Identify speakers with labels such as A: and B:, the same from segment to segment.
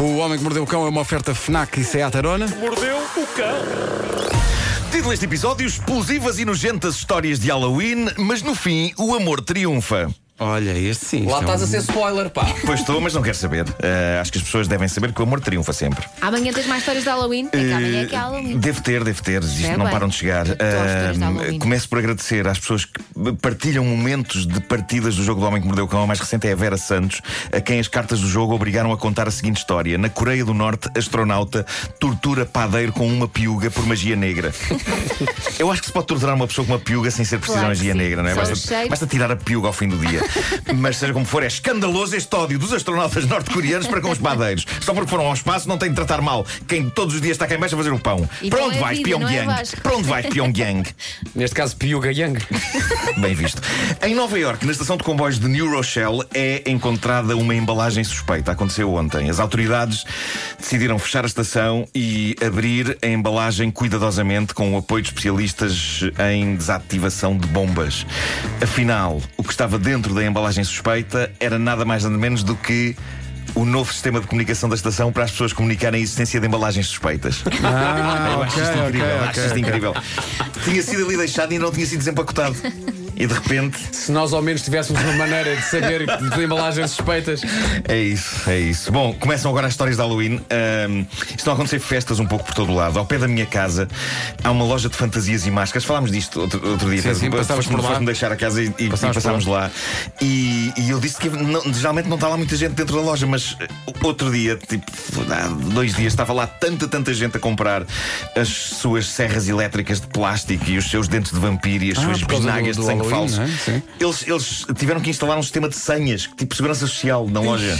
A: O Homem que Mordeu o Cão é uma oferta FNAC e Seat Arona.
B: Mordeu o cão.
C: Título deste episódio: Explosivas e nojentas histórias de Halloween, mas no fim o amor triunfa.
A: Olha, este sim.
D: Lá
A: é
D: estás
A: um-
D: a ser spoiler, pá.
C: Pois estou, mas não quero saber. Uh, acho que as pessoas devem saber que o amor triunfa sempre.
E: Amanhã tens mais histórias de Halloween? É que amanhã é que é Halloween.
C: Devo ter, devo ter. Isto
E: É
C: não
E: bem.
C: param de chegar.
E: Adoro histórias de Halloween.
C: começo por agradecer às pessoas que partilham momentos de partidas do jogo do Homem que Mordeu o Cão. A mais recente é a Vera Santos, a quem as cartas do jogo obrigaram a contar a seguinte história: Na Coreia do Norte, astronauta tortura padeiro com uma piuga por magia negra. Eu acho que se pode torturar uma pessoa com uma piuga sem ser preciso
E: Claro
C: de
E: que
C: magia
E: sim.
C: negra, não é?
E: Só o
C: Basta,
E: cheiro.
C: basta tirar a piuga ao fim do dia. Mas seja como for, é escandaloso este ódio dos astronautas norte-coreanos para com os padeiros. Só porque foram ao espaço não tem de tratar mal quem todos os dias está cá em baixo a fazer o pão.
E: E
C: para onde
E: é
C: vais,
E: vida, é,
C: Pyongyang?
E: Vasco?
C: para onde vais, Pyongyang?
D: Neste caso, Pyuga Yang.
C: Bem visto. Em Nova York, na estação de comboios de New Rochelle, é encontrada uma embalagem suspeita. Aconteceu ontem. As autoridades decidiram fechar a estação e abrir a embalagem cuidadosamente com o apoio de especialistas em desativação de bombas. Afinal, o que estava dentro da embalagem suspeita era nada mais nada menos do que. O novo sistema de comunicação da estação para as pessoas comunicarem a existência de embalagens suspeitas.
A: Ah,
C: Eu acho isto incrível,
A: ok,
C: acho isto incrível. Tinha sido ali deixado e não tinha sido desempacotado. E de repente,
D: Se nós ao menos tivéssemos uma maneira de saber de embalagens suspeitas.
C: é isso, é isso. Bom, começam agora as histórias de Halloween. Ahm, estão a acontecer festas um pouco por todo o lado. Ao pé da minha casa há uma loja de fantasias e máscaras. Falámos disto outro, outro dia.
A: Sim, sim,
C: Foste-me-
A: por lá.
C: foste-me deixar a casa e, e-
A: Passámos
C: lá. E, e eu disse que não- geralmente não está lá muita gente dentro da loja, mas outro dia, tipo, há dois dias, estava lá tanta, tanta gente a comprar as suas serras elétricas de plástico e os seus dentes de vampiro e as
A: Ah,
C: suas bisnagas de sangue
A: Halloween,
C: falso.
A: é?
C: Eles, eles tiveram que instalar um sistema de senhas, tipo segurança social na loja.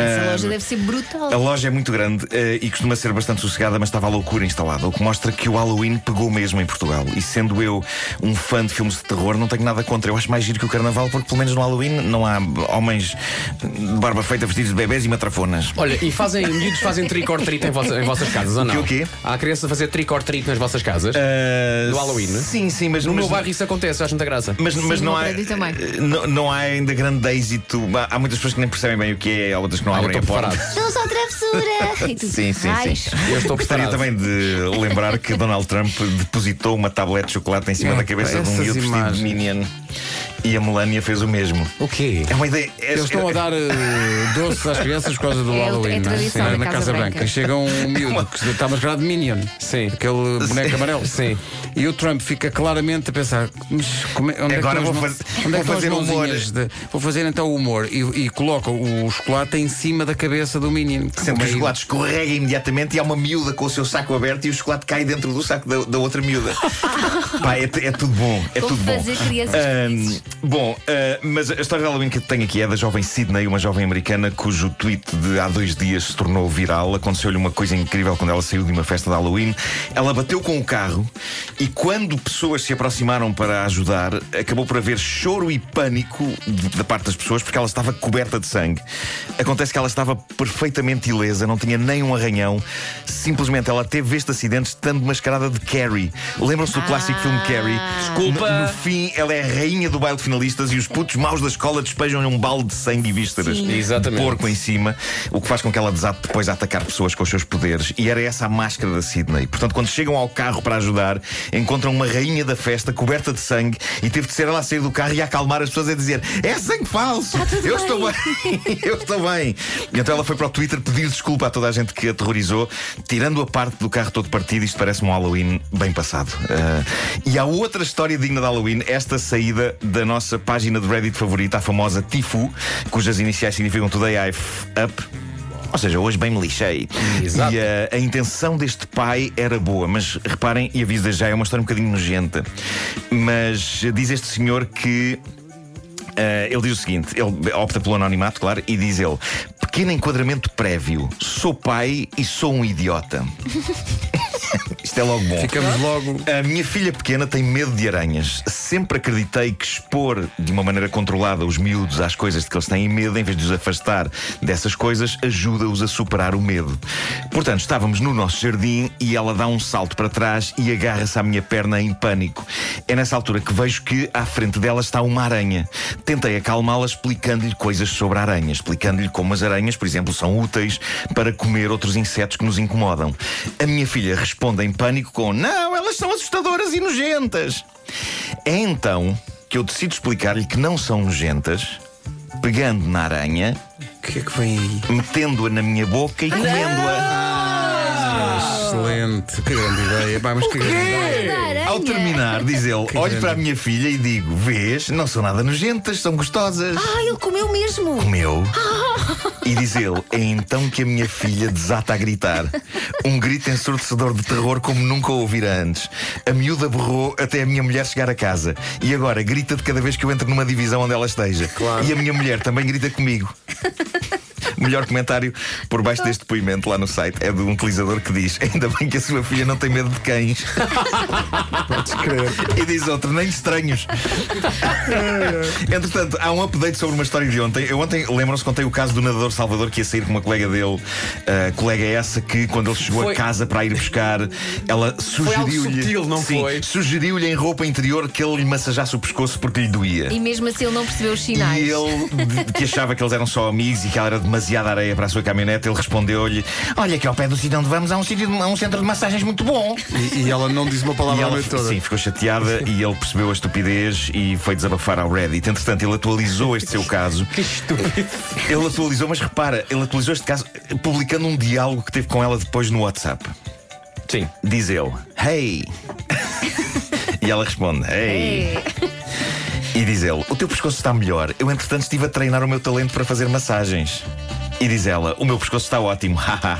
E: Essa loja deve ser brutal.
C: A loja é muito grande eh, e costuma ser bastante sossegada, mas estava a loucura instalada, o que mostra que o Halloween pegou mesmo em Portugal. E sendo eu um fã de filmes de terror, não tenho nada contra. Eu acho mais giro que o carnaval, porque pelo menos no Halloween não há homens de barba feita vestidos de bebés e matrafonas.
D: Olha, e fazem, miúdos fazem trick or treat em, vossa- em vossas casas, ou não?
C: O quê, o quê?
D: Há crianças a fazer trick or treat nas vossas casas?
C: Ah,
D: No Halloween?
C: Sim, sim, mas
D: no
C: mas-
D: meu bairro isso acontece, acho muita graça.
C: Mas, mas
E: Sim,
C: não, há, eh, não, não há ainda grande êxito. Há, há muitas pessoas que nem percebem bem o que é, há outras que não
D: Eu
C: abrem a porta.
E: Sou só travessura. E tu,
C: Sim, sim,
E: "Ai,
C: sim.
D: Eu estou
C: Gostaria
D: preparado.
C: também de lembrar que Donald Trump depositou uma tablete de chocolate em cima
A: É,
C: da cabeça de um
A: essas
C: miúdo vestido de
A: imagens.
C: Minion. E a Melania fez o mesmo.
D: O quê?
C: É uma ideia. é-
A: Eles estão a dar eh, doces às crianças por causa do
E: É
A: Halloween,
E: é
A: não
E: tradição
A: Na, na
E: Casa
A: Casa
E: Branca.
A: Branca. Chega um miúdo que está mascarado de Minion.
D: Sim.
A: Aquele boneco amarelo.
D: Sim.
A: E o Trump fica claramente a pensar: mas como é- onde
C: Agora
A: é que
C: vou
A: as
C: fazer-
A: mãos- onde é que
C: vou
A: estão as
C: fazer humor.
A: de- Vou fazer então o humor. E, e coloca o chocolate em cima da cabeça do Minion.
C: Sendo que o chocolate escorrega imediatamente e há uma miúda com o seu saco aberto e o chocolate cai dentro do saco da, da outra miúda. Pá, é, é tudo bom. É
E: Como
C: tudo bom.
E: fazer crianças felizes.
C: Bom, ah, mas a história de Halloween que tenho aqui é da jovem Sydney, uma jovem americana cujo tweet de há dois dias se tornou viral. Aconteceu-lhe uma coisa incrível quando ela saiu de uma festa de Halloween. Ela bateu com o carro e quando pessoas se aproximaram para ajudar, acabou por haver choro e pânico da parte das pessoas porque ela estava coberta de sangue. Acontece que ela estava perfeitamente ilesa, não tinha nem um arranhão. Simplesmente ela teve este acidente estando mascarada de Carrie. Lembram-se do clássico filme Carrie?
D: Desculpa.
C: No, no fim, ela é a rainha do baile de finalistas e os putos maus da escola despejam-lhe um balde de sangue e vísceras.
D: Exatamente.
C: Porco em cima, o que faz com que ela desate depois a atacar pessoas com os seus poderes. E era essa a máscara da Sydney. Portanto, quando chegam ao carro para ajudar, encontram uma rainha da festa coberta de sangue e teve de ser ela a sair do carro e a acalmar as pessoas a dizer: É sangue falso! Eu estou bem, eu estou bem. E então ela foi para o Twitter pedir desculpa a toda a gente que a aterrorizou, tirando a parte do carro todo partido. Isto parece um Halloween bem passado. Ah, e há outra história digna de Halloween, esta saída da nossa página de Reddit favorita, a famosa Tifu, cujas iniciais significam Today I've Up. Ou seja, hoje bem me lixei.
D: Exato.
C: E a, a intenção deste pai era boa, mas reparem, e aviso já, é uma história um bocadinho nojenta. Mas diz este senhor que. ah, ele diz o seguinte: ele opta pelo anonimato, claro, e diz ele: pequeno enquadramento prévio, sou pai e sou um idiota. Isto é logo bom.
A: Ficamos logo.
C: A minha filha pequena tem medo de aranhas. Sempre acreditei que expor de uma maneira controlada os miúdos às coisas de que eles têm medo, em vez de os afastar dessas coisas, ajuda-os a superar o medo. Portanto, estávamos no nosso jardim e ela dá um salto para trás e agarra-se à minha perna em pânico. É nessa altura que vejo que à frente dela está uma aranha. Tentei acalmá-la explicando-lhe coisas sobre a aranha, explicando-lhe como as aranhas, por exemplo, são úteis para comer outros insetos que nos incomodam. A minha filha responde em pânico com: Não, elas são assustadoras e nojentas. É então que eu decido explicar-lhe que não são nojentas, pegando na aranha,
A: que é que vem aí?
C: metendo-a na minha boca e comendo-a.
A: Excelente. Que grande ideia. Pá, mas que grande ideia.
C: Ao terminar, diz ele, olho
A: grande.
C: para a minha filha e digo: Vês, não são nada nojentas, são gostosas.
E: Ah, ele comeu mesmo.
C: Comeu. E diz ele: É então que a minha filha desata a gritar. Um grito ensurdecedor de terror como nunca ouvira antes. A miúda berrou até a minha mulher chegar a casa. E agora grita de cada vez que eu entro numa divisão onde ela esteja. E a minha mulher também grita comigo. O melhor comentário por baixo deste depoimento lá no site é de um utilizador que diz: Ainda bem que a sua filha não tem medo de cães.
A: Podes crer.
C: E diz outro, nem de estranhos. Entretanto, há um update sobre uma história de ontem. Eu ontem, lembram-se, contei o caso do nadador Salvador que ia sair com uma colega dele. Uh, colega essa que, quando ele chegou
D: Foi-
C: a casa para ir buscar, ela sugeriu-lhe.
D: sutil, não
C: Sim,
D: foi?
C: Sugeriu-lhe em roupa interior que ele lhe massajasse o pescoço porque lhe doía.
E: E mesmo assim ele não percebeu os sinais.
C: E ele, de- que achava que eles eram só amigos e que ela era demasiada areia para a sua caminhonete, ele respondeu-lhe: Olha, que ao pé do sítio onde vamos há um, sítio, há um centro de massagens muito bom.
A: E, e ela não diz uma
C: E
A: palavra
C: ela
A: noite toda.
C: sim, ficou chateada e ele percebeu a estupidez e foi desabafar ao Reddit. Entretanto, ele atualizou este seu caso.
D: Que estúpido.
C: Ele atualizou, mas repara, ele atualizou este caso publicando um diálogo que teve com ela depois no WhatsApp.
D: Sim.
C: Diz ele: Hey! e ela responde: Hey! E diz ele: O teu pescoço está melhor. Eu, entretanto, estive a treinar o meu talento para fazer massagens. E diz ela: O meu pescoço está ótimo. Haha.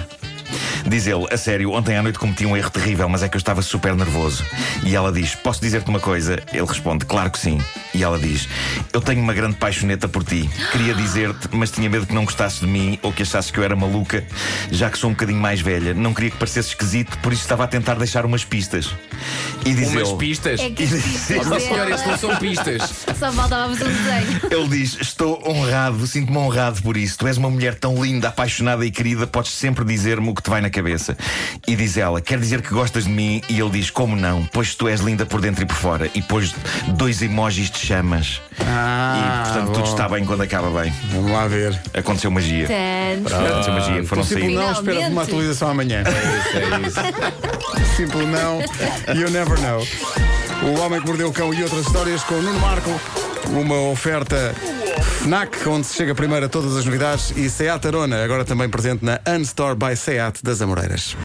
C: Diz ele, a sério, ontem à noite cometi um erro terrível, mas é que eu estava super nervoso. E ela diz: Posso dizer-te uma coisa? Ele responde: Claro que sim. E ela diz: Eu tenho uma grande paixoneta por ti. Queria dizer-te, mas tinha medo que não gostasses de mim ou que achasses que eu era maluca, já que sou um bocadinho mais velha. Não queria que parecesse esquisito, por isso estava a tentar deixar umas pistas. E diz
D: Umas
C: ele,
D: pistas.
E: É que
D: Oh,
E: é-
D: senhora, isto não são pistas.
E: Só faltava fazer um desenho.
C: Ele diz: Estou honrado, sinto-me honrado por isso. Tu és uma mulher tão linda, apaixonada e querida, podes sempre dizer-me o que te vai na cabeça. E diz ela: Quer dizer que gostas de mim? E ele diz: Como não? Pois tu és linda por dentro e por fora. E pôs dois emojis de chamas.
A: Ah,
C: e portanto tudo
A: bom.
C: está bem quando acaba bem.
A: Vamos lá ver.
C: Aconteceu magia. Aconteceu magia. Foram
A: Simples
C: sair.
A: não, espera por uma atualização amanhã.
D: É isso.
A: Simples não, you never know. O Homem que Mordeu o Cão e outras histórias com o Nuno Marco. Uma oferta FNAC, onde se chega primeiro a todas as novidades. E Seat Arona, agora também presente na Unstore by Seat das Amoreiras.